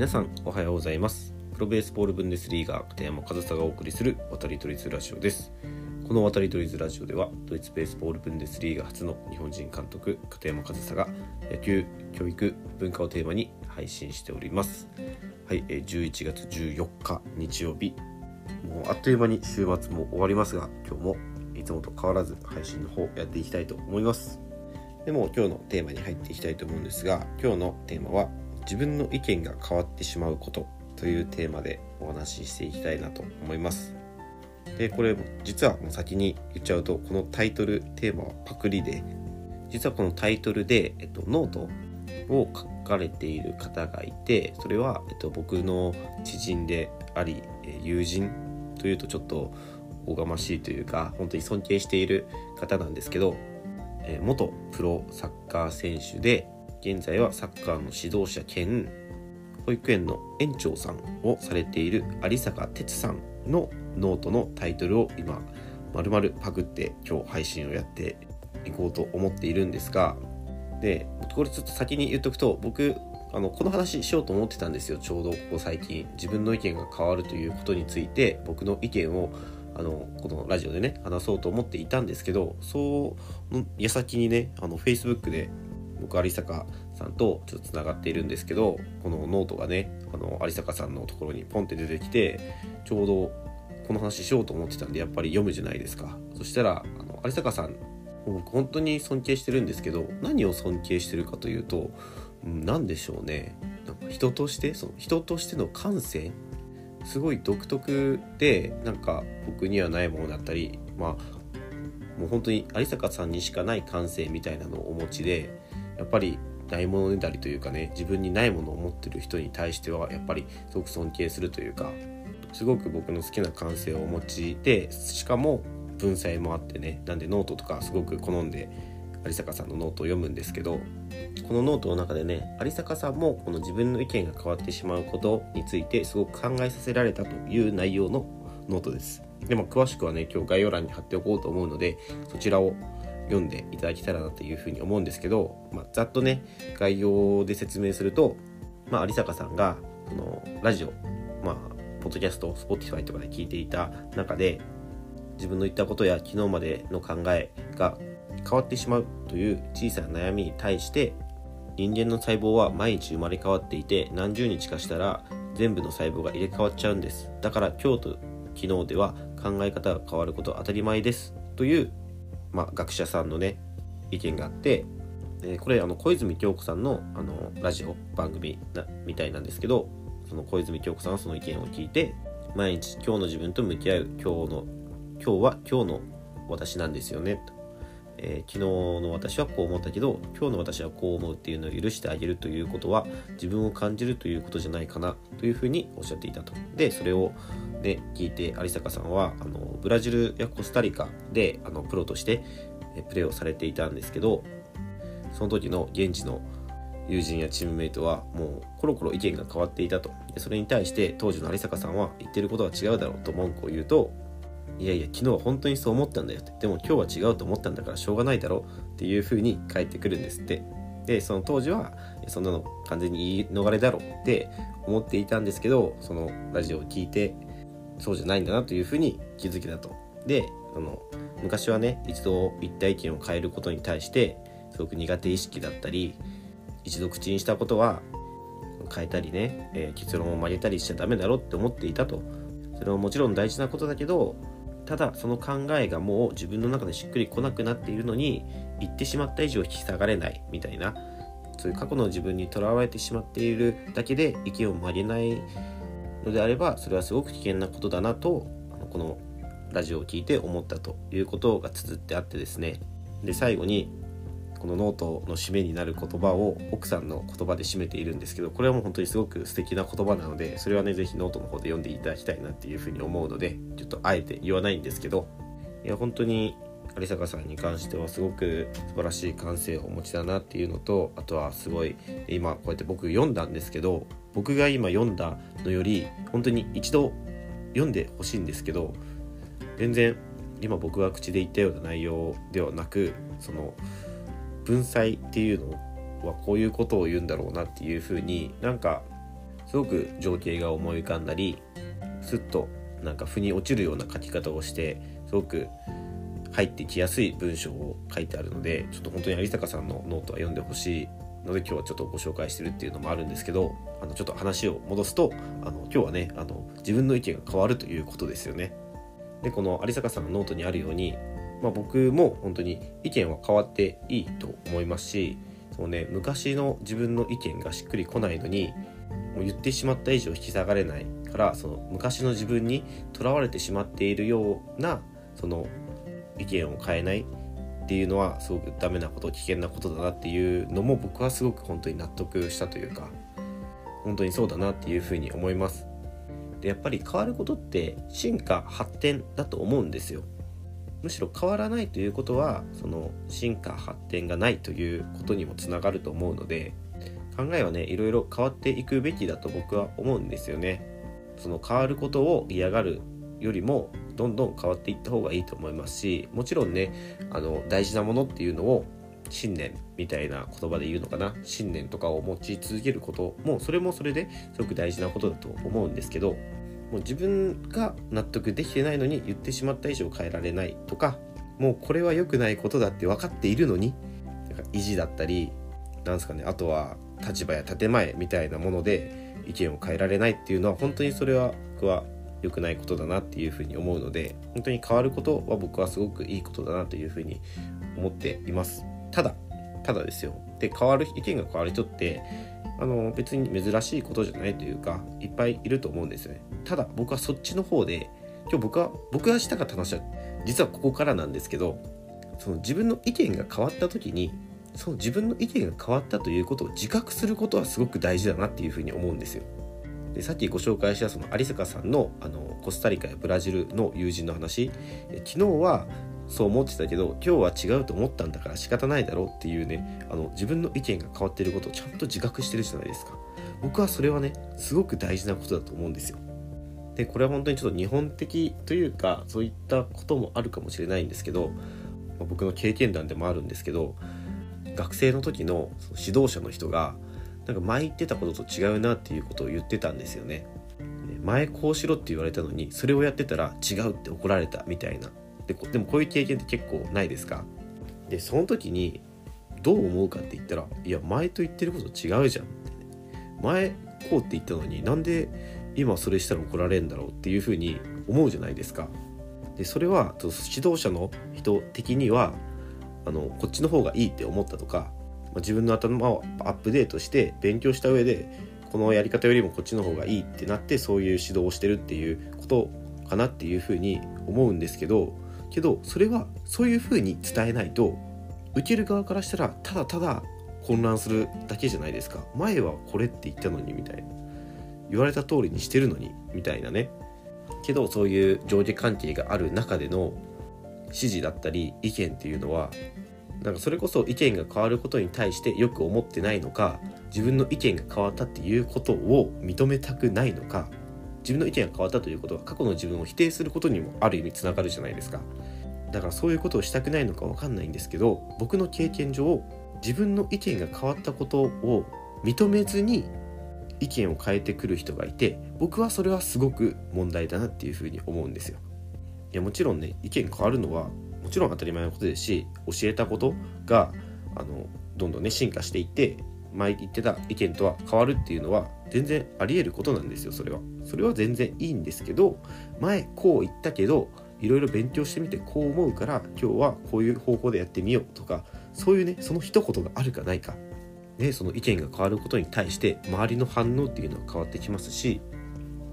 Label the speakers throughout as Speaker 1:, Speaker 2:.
Speaker 1: 皆さんおはようございます。プロベースボールブンデスリーガー片山和沙がお送りする渡り鳥ズラジオです。この渡り鳥ズラジオではドイツベースボールブンデスリーガー初の日本人監督片山和沙が野球教育文化をテーマに配信しております。はい11月14日日曜日。もうあっという間に週末も終わりますが今日もいつもと変わらず配信の方やっていきたいと思います。でも今日のテーマに入っていきたいと思うんですが今日のテーマは自分の意見が変わってしまうことというテーマでお話ししていきたいなと思います。でこれ実はもう先に言っちゃうとこのタイトルテーマはパクリで実はこのタイトルで、えっと、ノートを書かれている方がいてそれは、えっと、僕の知人であり友人というとちょっとおがましいというか本当に尊敬している方なんですけど元プロサッカー選手で現在はサッカーの指導者兼保育園の園長さんをされている有坂哲さんのノートのタイトルを今まるまるパクって今日配信をやっていこうと思っているんですがでこれちょっと先に言っとくと僕あのこの話しようと思ってたんですよ。ちょうどここ最近自分の意見が変わるということについて僕の意見をあのこのラジオでね話そうと思っていたんですけどその矢先にねあの Facebook で僕有坂さんとちょっとつながっているんですけどこのノートがねあの有坂さんのところにポンって出てきてちょうどこの話しようと思ってたんでやっぱり読むじゃないですか。そしたらあの有坂さん僕本当に尊敬してるんですけど何を尊敬してるかというと何でしょうね。なんか人としてその人としての感性すごい独特でなんか僕にはないものだったりまあもう本当に有坂さんにしかない感性みたいなのをお持ちでやっぱりないものねだりというかね自分にないものを持ってる人に対してはやっぱりすごく尊敬するというかすごく僕の好きな感性をお持ちでしかも文才もあってねなんでノートとかすごく好んで有坂さんのノートを読むんですけどこのノートの中でね有坂さんもこの自分の意見が変わってしまうことについてすごく考えさせられたという内容のノートです。でも詳しくはね今日概要欄に貼っておこうと思うのでそちらを読んでいただけたらなというふうに思うんですけど、まあ、ざっとね概要で説明すると、まあ、有坂さんがそのラジオまあポッドキャスト Spotify とかで聞いていた中で自分の言ったことや昨日までの考えが変わってしまうという小さな悩みに対して人間の細胞は毎日生まれ変わっていて何十日かしたら全部の細胞が入れ替わっちゃうんです。だから今日と昨日では考え方が変わることは当たり前です。というまあ、学者さんのね意見があって、えー、これあの小泉京子さんのあのラジオ番組なみたいなんですけどその小泉京子さんはその意見を聞いて毎日今日の自分と向き合う今日の今日は今日の私なんですよねと、えー、昨日の私はこう思ったけど今日の私はこう思うっていうのを許してあげるということは自分を感じるということじゃないかなというふうにおっしゃっていたと。でそれをね聞いて有坂さんはあのブラジルやコスタリカであのプロとしてプレーをされていたんですけどその時の現地の友人やチームメイトはもうコロコロ意見が変わっていたと。それに対して当時の有坂さんは言ってることは違うだろうと文句を言うといやいや昨日は本当にそう思ったんだよって。でも今日は違うと思ったんだからしょうがないだろう。っていう風に返ってくるんですって。でその当時はそんなの完全に言い逃れだろうって思っていたんですけどそのラジオを聞いてそうじゃないんだなというふうに気づけたと。であの昔はね一度一体意見を変えることに対してすごく苦手意識だったり一度口にしたことは変えたりね、えー、結論を曲げたりしちゃダメだろって思っていたとそれはもちろん大事なことだけどただその考えがもう自分の中でしっくりこなくなっているのに言ってしまった以上引き下がれないみたいなそういう過去の自分にとらわれてしまっているだけで意見を曲げないのであればそれはすごく危険なことだなとこのラジオを聞いて思ったということが綴ってあってですね。で最後にこのノートの締めになる言葉を奥さんの言葉で締めているんですけどこれはもう本当にすごく素敵な言葉なのでそれはね是非ノートの方で読んでいただきたいなっていうふうに思うのでちょっとあえて言わないんですけどいや本当に有坂さんに関してはすごく素晴らしい感性をお持ちだなっていうのとあとはすごい今こうやって僕読んだんですけど僕が今読んだのより本当に一度読んでほしいんですけど全然今僕が口で言ったような内容ではなくその文才っていうのはこういうことを言うんだろうなっていうふうになんかすごく情景が思い浮かんだりスッとなんか腑に落ちるような書き方をしてすごく入ってきやすい文章を書いてあるのでちょっと本当に有坂さんのノートは読んでほしい。ので今日はちょっとご紹介してるっていうのもあるんですけどあのちょっと話を戻すとあの今日はねあの自分の意見が変わるということですよね。でこの有坂さんのノートにあるように、まあ、僕も本当に意見は変わっていいと思いますしそう、ね、昔の自分の意見がしっくりこないのにもう言ってしまった以上引き下がれないからその昔の自分にとらわれてしまっているようなその意見を変えないっていうのはすごくダメなこと危険なことだなっていうのも僕はすごく本当に納得したというか本当にそうだなっていうふうに思います。でやっぱり変わることって進化発展だと思うんですよ。むしろ変わらないということはその進化発展がないということにもつながると思うので考えはねいろいろ変わっていくべきだと僕は思うんですよね。その変わることを嫌がるよりもどんどん変わっていった方がいいと思いますしもちろんねあの大事なものっていうのを信念みたいな言葉で言うのかな信念とかを持ち続けることもそれもそれですごく大事なことだと思うんですけどもう自分が納得できてないのに言ってしまった以上変えられないとかもうこれは良くないことだって分かっているのになんか意地だったりなんですかねあとは立場や建前みたいなもので意見を変えられないっていうのは本当にそれは僕は良くないことだなっていうふうに思うので本当に変わることは僕はすごくいいことだなというふうに思っています。ただただですよ。で変わる意見が変わる人ってあの別に珍しいことじゃないというかいっぱいいると思うんですよね。ただ僕はそっちの方で今日僕は僕がしたかった話は実はここからなんですけどその自分の意見が変わった時にその自分の意見が変わったということを自覚することはすごく大事だなっていうふうに思うんですよ。でさっきご紹介したその有坂さんのあのコスタリカやブラジルの友人の話。昨日はそう思ってたけど今日は違うと思ったんだから仕方ないだろうっていうねあの自分の意見が変わってることをちゃんと自覚してるじゃないですか。僕はそれはねすごく大事なことだと思うんですよ。でこれは本当にちょっと日本的というかそういったこともあるかもしれないんですけど、まあ、僕の経験談でもあるんですけど学生の時の指導者の人がなんか前言ってたことと違うなっていうことを言ってたんですよね。前こうしろって言われたのにそれをやってたら違うって怒られたみたいな。ででもこういう経験って結構ないですか？でその時にどう思うかって言ったらいや前と言ってること違うじゃん。って前こうって言ったのになんで今それしたら怒られるんだろうっていうふうに思うじゃないですか。でそれは指導者の人的にはあのこっちの方がいいって思ったとか、自分の頭をアップデートして勉強した上でこのやり方よりもこっちの方がいいってなってそういう指導をしてるっていうことかなっていうふうに思うんですけどけどそれはそういうふうに伝えないと受ける側からしたらただただ混乱するだけじゃないですか。前はこれって言ったのにみたいな。言われた通りにしてるのにみたいなね。けどそういう上下関係がある中での指示だったり意見っていうのはなんかそれこそ意見が変わることに対してよく思ってないのか自分の意見が変わったっていうことを認めたくないのか自分の意見が変わったということは過去の自分を否定することにもある意味つながるじゃないですか。だからそういうことをしたくないのか分かんないんですけど僕の経験上自分の意見が変わったことを認めずに意見を変えてくる人がいて僕はそれはすごく問題だなっていうふうに思うんですよ。いやもちろんね意見変わるのはちろん当たり前のことですし教えたことがあのどんどんね進化していって前言ってた意見とは変わるっていうのは全然ありえることなんですよそれは。それは全然いいんですけど前こう言ったけどいろいろ勉強してみてこう思うから今日はこういう方法でやってみようとかそういうねその一言があるかないか。ねその意見が変わることに対して周りの反応っていうのは変わってきますし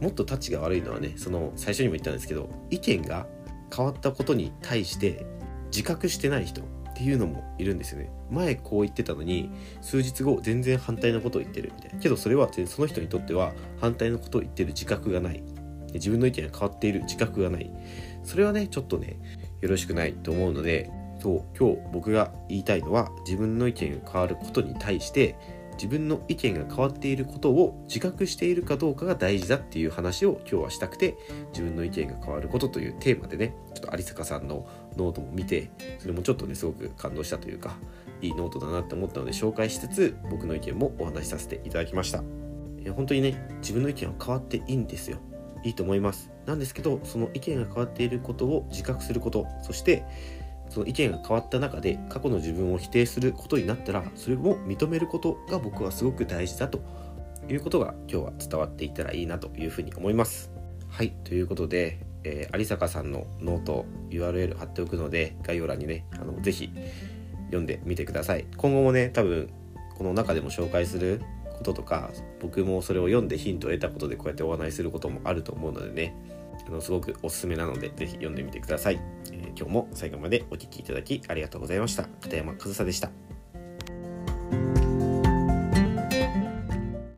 Speaker 1: もっとタッチが悪いのはねその最初にも言ったんですけど意見が変わったことに対して自覚してない人っていうのもいるんですよね。前こう言ってたのに数日後全然反対のことを言ってるみたいな。けどそれはその人にとっては反対のことを言ってる自覚がない。自分の意見が変わっている自覚がない。それはねちょっとねよろしくないと思うのでそう今日僕が言いたいのは自分の意見が変わることに対して自分の意見が変わっていることを自覚しているかどうかが大事だっていう話を今日はしたくて自分の意見が変わることというテーマでねちょっと有坂さんのノートも見てそれもちょっとねすごく感動したというかいいノートだなって思ったので紹介しつつ僕の意見もお話しさせていただきました。え本当にね自分の意見は変わっていいんですよ。いいと思います。なんですけどその意見が変わっていることを自覚することそしてその意見が変わった中で過去の自分を否定することになったらそれを認めることが僕はすごく大事だということが今日は伝わっていたらいいなというふうに思います。はいということで、えー、有坂さんのノート URL 貼っておくので概要欄にねあのぜひ読んでみてください。今後もね多分この中でも紹介することとか僕もそれを読んでヒントを得たことでこうやってお話しすることもあると思うのでねあのすごくおすすめなので是非読んでみてください、今日も最後までお聴きいただきありがとうございました。片山和沙でした。